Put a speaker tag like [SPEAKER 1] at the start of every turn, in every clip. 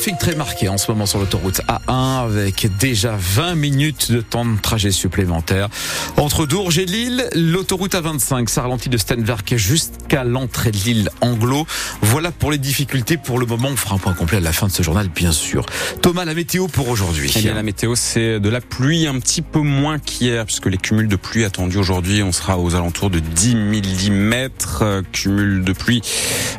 [SPEAKER 1] Trafic très marqué en ce moment sur l'autoroute A1 avec déjà 20 minutes de temps de trajet supplémentaire. Entre Dourges et Lille, l'autoroute A25 ça ralentit de Stenwerk jusqu'à l'entrée de l'île Anglo. Voilà pour les difficultés pour le moment. On fera un point complet à la fin de ce journal, bien sûr. Thomas, la météo pour aujourd'hui.
[SPEAKER 2] Eh bien, la météo, c'est de la pluie un petit peu moins qu'hier, puisque les cumuls de pluie attendus aujourd'hui, on sera aux alentours de 10 mm, euh, cumuls de pluie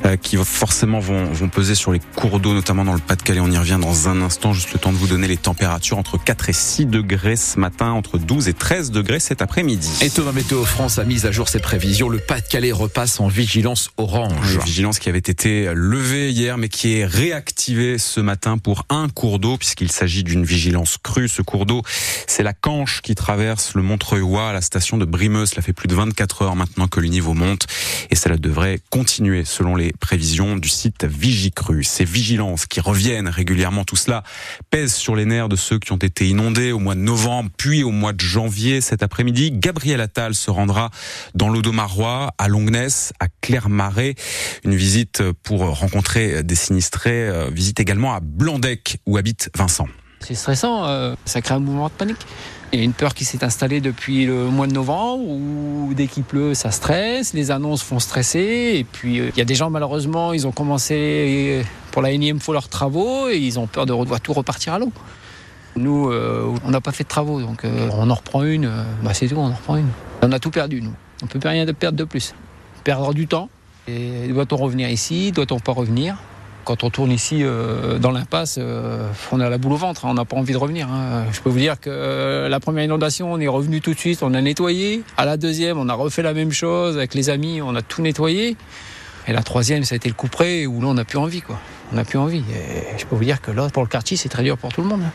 [SPEAKER 2] euh, qui forcément vont, vont peser sur les cours d'eau, notamment dans le pas Calais. On y revient dans un instant. Juste le temps de vous donner les températures entre 4 et 6 degrés ce matin, entre 12 et 13 degrés cet après-midi.
[SPEAKER 1] Et Thomas Météo France a mis à jour ses prévisions. Le Pas-de-Calais repasse en vigilance orange.
[SPEAKER 2] vigilance qui avait été levée hier, mais qui est réactivée ce matin pour un cours d'eau, puisqu'il s'agit d'une vigilance crue. Ce cours d'eau, c'est la Canche qui traverse le Montreuil à la station de Brimeux. Cela fait plus de 24 heures maintenant que le niveau monte, et cela devrait continuer selon les prévisions du site Vigicru. Ces vigilances qui reviennent régulièrement. Tout cela pèse sur les nerfs de ceux qui ont été inondés au mois de novembre, puis au mois de janvier. Cet après-midi, Gabriel Attal se rendra dans l'Audomarois, à Longness, à Clermarais. Une visite pour rencontrer des sinistrés. Euh, visite également à Blandec, où habite Vincent.
[SPEAKER 3] C'est stressant, euh, ça crée un mouvement de panique. Il y a une peur qui s'est installée depuis le mois de novembre où dès qu'il pleut, ça stresse, les annonces font stresser. Et puis euh, il y a des gens, malheureusement, ils ont commencé pour la énième fois leurs travaux et ils ont peur de voir tout repartir à l'eau. Nous, euh, on n'a pas fait de travaux, donc on en reprend une, bah, c'est tout, on en reprend une. On a tout perdu, nous. On ne peut rien perdre de plus. Perdre du temps. Et doit-on revenir ici? Doit-on pas revenir? Quand on tourne ici euh, dans l'impasse, euh, on a la boule au ventre, hein, on n'a pas envie de revenir. Hein. Je peux vous dire que euh, la première inondation, on est revenu tout de suite, on a nettoyé. À la deuxième, on a refait la même chose avec les amis, on a tout nettoyé. Et la troisième, ça a été le coup près où là, on n'a plus envie. On n'a plus envie. Et je peux vous dire que là, pour le quartier, c'est très dur pour tout le monde. Hein.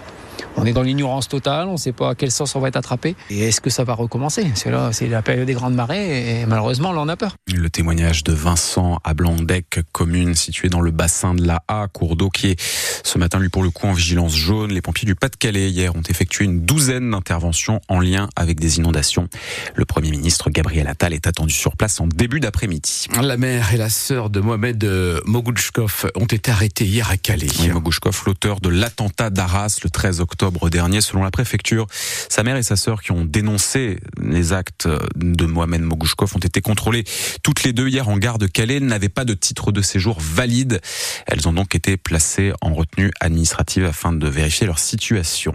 [SPEAKER 3] On est dans l'ignorance totale, on ne sait pas à quel sens on va être attrapé. Et est-ce que ça va recommencer? C'est là, c'est la période des grandes marées et malheureusement, là, on a peur.
[SPEAKER 2] Le témoignage de Vincent à Blandec, commune située dans le bassin de la A, cours d'eau qui est ce matin, lui, pour le coup, en vigilance jaune. Les pompiers du Pas-de-Calais, hier, ont effectué une douzaine d'interventions en lien avec des inondations. Le Premier ministre Gabriel Attal est attendu sur place en début d'après-midi.
[SPEAKER 1] La mère et la sœur de Mohamed Mogouchkov ont été arrêtés hier à Calais.
[SPEAKER 2] Oui, Mogouchkov, l'auteur de l'attentat d'Arras le 13 octobre octobre dernier, selon la préfecture. Sa mère et sa sœur qui ont dénoncé les actes de Mohamed Mogouchkov ont été contrôlées toutes les deux hier en gare de Calais. N'avaient pas de titre de séjour valide. Elles ont donc été placées en retenue administrative afin de vérifier leur situation.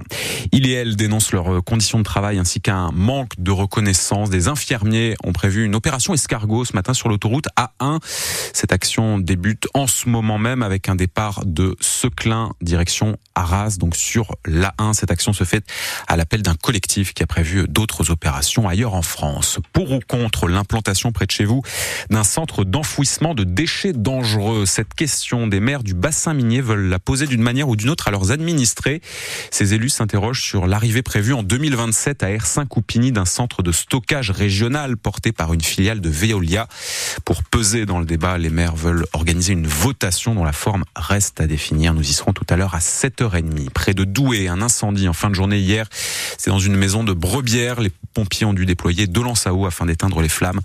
[SPEAKER 2] Il et elle dénoncent leurs conditions de travail ainsi qu'un manque de reconnaissance. Des infirmiers ont prévu une opération escargot ce matin sur l'autoroute A1. Cette action débute en ce moment même avec un départ de Seclin direction Arras, donc sur la cette action se fait à l'appel d'un collectif qui a prévu d'autres opérations ailleurs en France. Pour ou contre l'implantation près de chez vous d'un centre d'enfouissement de déchets dangereux? Cette question des maires du bassin minier veulent la poser d'une manière ou d'une autre à leurs administrés. Ces élus s'interrogent sur l'arrivée prévue en 2027 à R5 d'un centre de stockage régional porté par une filiale de Veolia. Pour peser dans le débat, les maires veulent organiser une votation dont la forme reste à définir. Nous y serons tout à l'heure à 7h30. Près de Douai, un incendie en fin de journée hier. C'est dans une maison de Brebière. Les pompiers ont dû déployer deux lances à eau afin d'éteindre les flammes.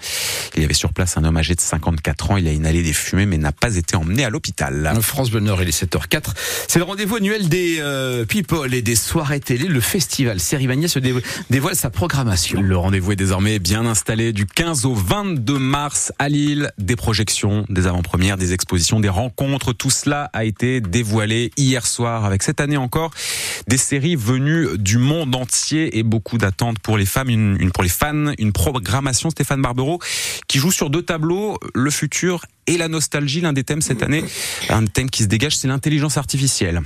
[SPEAKER 2] Il y avait sur place un homme âgé de 54 ans. Il a inhalé des fumées mais n'a pas été emmené à l'hôpital.
[SPEAKER 1] France Bonheur, il est 7h04. C'est le rendez-vous annuel des euh, people et des soirées télé. Le festival Sérimania se dévoile sa programmation.
[SPEAKER 2] Le rendez-vous est désormais bien installé du 15 au 22 mars à Lille. Des projections, des avant-premières, des expositions, des rencontres. Tout cela a été dévoilé hier soir avec cette année encore des séries venues du monde entier et beaucoup d'attentes pour les femmes, une, pour les fans, une programmation Stéphane Barbero qui joue sur deux tableaux, le futur et la nostalgie. L'un des thèmes cette année, un thème qui se dégage, c'est l'intelligence artificielle.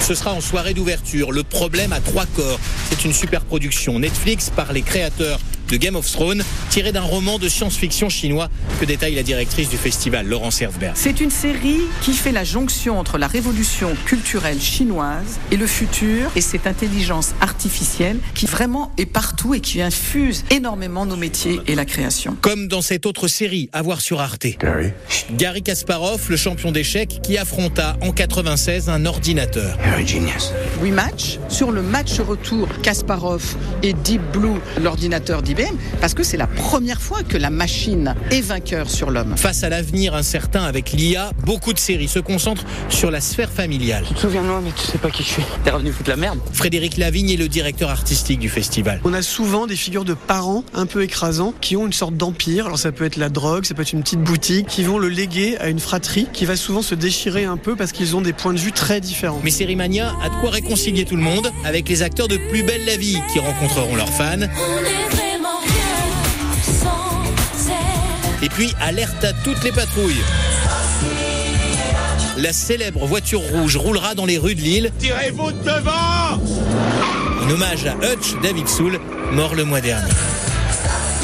[SPEAKER 4] Ce sera en soirée d'ouverture. Le problème à trois corps. C'est une super production Netflix par les créateurs de Game of Thrones, tiré d'un roman de science-fiction chinois que détaille la directrice du festival, Laurence Herzberg.
[SPEAKER 5] C'est une série qui fait la jonction entre la révolution culturelle chinoise et le futur et cette intelligence artificielle qui vraiment est partout et qui infuse énormément nos métiers et la création.
[SPEAKER 4] Comme dans cette autre série, à voir sur Arte.
[SPEAKER 6] Gary?
[SPEAKER 4] Gary Kasparov, le champion d'échecs, qui affronta en 96 un ordinateur.
[SPEAKER 6] Genius.
[SPEAKER 5] Rematch sur le match retour Kasparov et Deep Blue, l'ordinateur d'IBM, parce que c'est la première fois que la machine est vainqueur sur l'homme.
[SPEAKER 4] Face à l'avenir incertain avec l'IA, beaucoup de séries se concentrent sur la sphère familiale.
[SPEAKER 7] Tu te souviens de moi, mais tu sais pas qui je suis. T'es revenu foutre la merde.
[SPEAKER 4] Frédéric Lavigne est le directeur artistique du festival.
[SPEAKER 8] On a souvent des figures de parents un peu écrasants qui ont une sorte d'empire. Alors ça peut être la drogue, ça peut être une petite boutique, qui vont le léguer à une fratrie qui va souvent se déchirer un peu parce qu'ils ont des points de vue très différents.
[SPEAKER 4] Mais Série Mania a de quoi réconcilier tout le monde avec les acteurs de Plus belle la vie qui rencontreront leurs fans. Et puis alerte à toutes les patrouilles. La célèbre voiture rouge roulera dans les rues de Lille.
[SPEAKER 9] Tirez-vous devant
[SPEAKER 4] En hommage à Hutch David Soul, mort le mois dernier.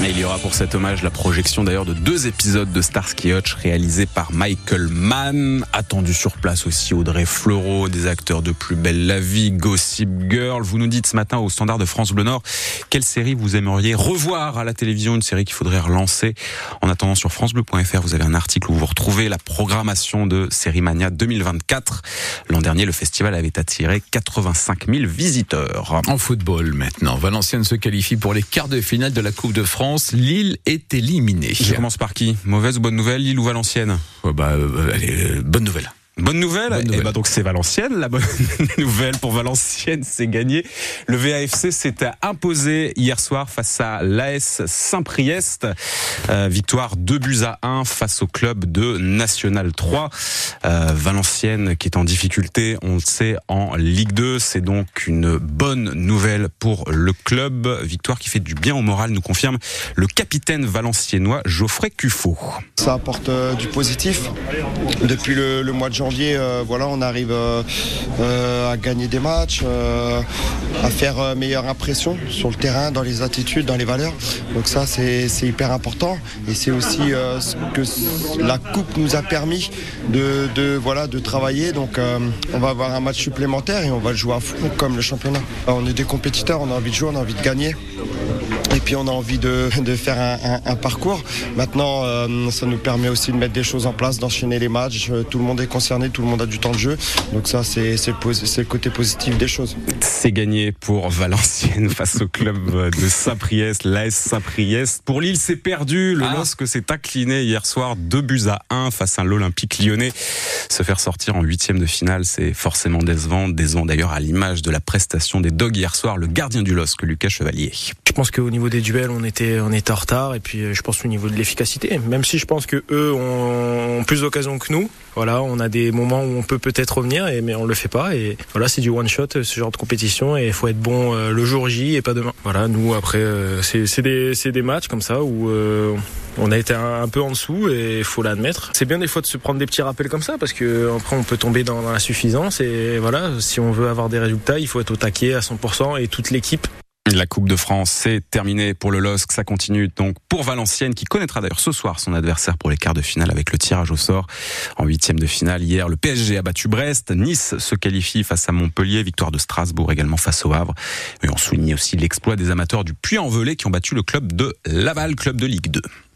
[SPEAKER 2] Et il y aura pour cet hommage la projection d'ailleurs de deux épisodes de Starsky Hutch réalisés par Michael Mann. Attendu sur place aussi Audrey Fleurot, des acteurs de Plus belle la vie, Gossip Girl. Vous nous dites ce matin au standard de France Bleu Nord quelle série vous aimeriez revoir à la télévision, une série qu'il faudrait relancer. En attendant sur francebleu.fr, vous avez un article où vous retrouvez la programmation de Série Mania 2024. L'an dernier, le festival avait attiré 85 000 visiteurs.
[SPEAKER 1] En football maintenant, Valenciennes se qualifie pour les quarts de finale de la Coupe de France. Lille est éliminée.
[SPEAKER 2] Je commence par qui? Mauvaise ou bonne nouvelle, Lille ou Valenciennes?
[SPEAKER 1] Oh bah, euh, allez, euh, bonne nouvelle.
[SPEAKER 2] Bonne nouvelle,
[SPEAKER 1] Bonne nouvelle.
[SPEAKER 2] Et bah donc c'est Valenciennes. La bonne nouvelle pour Valenciennes, c'est gagné. Le VAFC s'est imposé hier soir face à l'AS Saint-Priest. Euh, victoire 2 buts à 1 face au club de National 3. Euh, Valenciennes qui est en difficulté, on le sait, en Ligue 2. C'est donc une bonne nouvelle pour le club. Victoire qui fait du bien au moral, nous confirme le capitaine valenciennois Geoffrey Cuffot.
[SPEAKER 10] Ça apporte euh, du positif. Depuis le, le mois de janvier, euh, voilà, on arrive euh, euh, à gagner des matchs, à faire meilleure impression sur le terrain, dans les attitudes, dans les valeurs. Donc ça, c'est hyper important. Et c'est aussi ce que la coupe nous a permis de, de, voilà, de travailler. Donc on va avoir un match supplémentaire et on va le jouer à fond comme le championnat. On est des compétiteurs, on a envie de jouer, on a envie de gagner. Et puis on a envie de, de faire un, un- un parcours. Maintenant, euh, ça nous permet aussi de mettre des choses en place, d'enchaîner les matchs. Euh, Tout le monde est concerné, tout le monde a du temps de jeu. Donc ça, c'est c'est le, côté positif des choses.
[SPEAKER 2] C'est gagné pour Valenciennes face au club de Saint-Priest, l'AS Saint-Priest. Pour Lille, c'est perdu. Le
[SPEAKER 1] Ah.
[SPEAKER 2] LOSC s'est incliné hier soir 2 buts à 1 face à l'Olympique lyonnais. Se faire sortir en huitième de finale, c'est forcément décevant. Décevant d'ailleurs à l'image de la prestation des Dogs hier soir, le gardien du LOSC, Lucas Chevalier.
[SPEAKER 11] Je pense qu'au niveau des duels, on était, on était en retard. Et puis, euh, je pense au niveau de l'efficacité. Même si je pense que eux ont plus d'occasions que nous. Voilà, on a des moments où on peut peut-être revenir, mais on le fait pas. Et voilà, c'est du one shot, ce genre de compétition. Et il faut être bon euh, le jour J et pas demain. Voilà, nous après, euh, c'est des, des matchs comme ça où on a été un, peu en dessous et faut l'admettre. C'est bien des fois de se prendre des petits rappels comme ça parce que après on peut tomber dans, dans la suffisance. Et voilà, si on veut avoir des résultats, il faut être au taquet à 100% et toute l'équipe.
[SPEAKER 2] La Coupe de France, c'est terminé pour le LOSC. Ça continue donc pour Valenciennes, qui connaîtra d'ailleurs ce soir son adversaire pour les quarts de finale avec le tirage au sort. En huitième de finale, hier, le PSG a battu Brest. Nice se qualifie face à Montpellier. Victoire de Strasbourg également face au Havre. Et on souligne aussi l'exploit des amateurs du Puy-en-Velay qui ont battu le club de Laval, club de Ligue 2.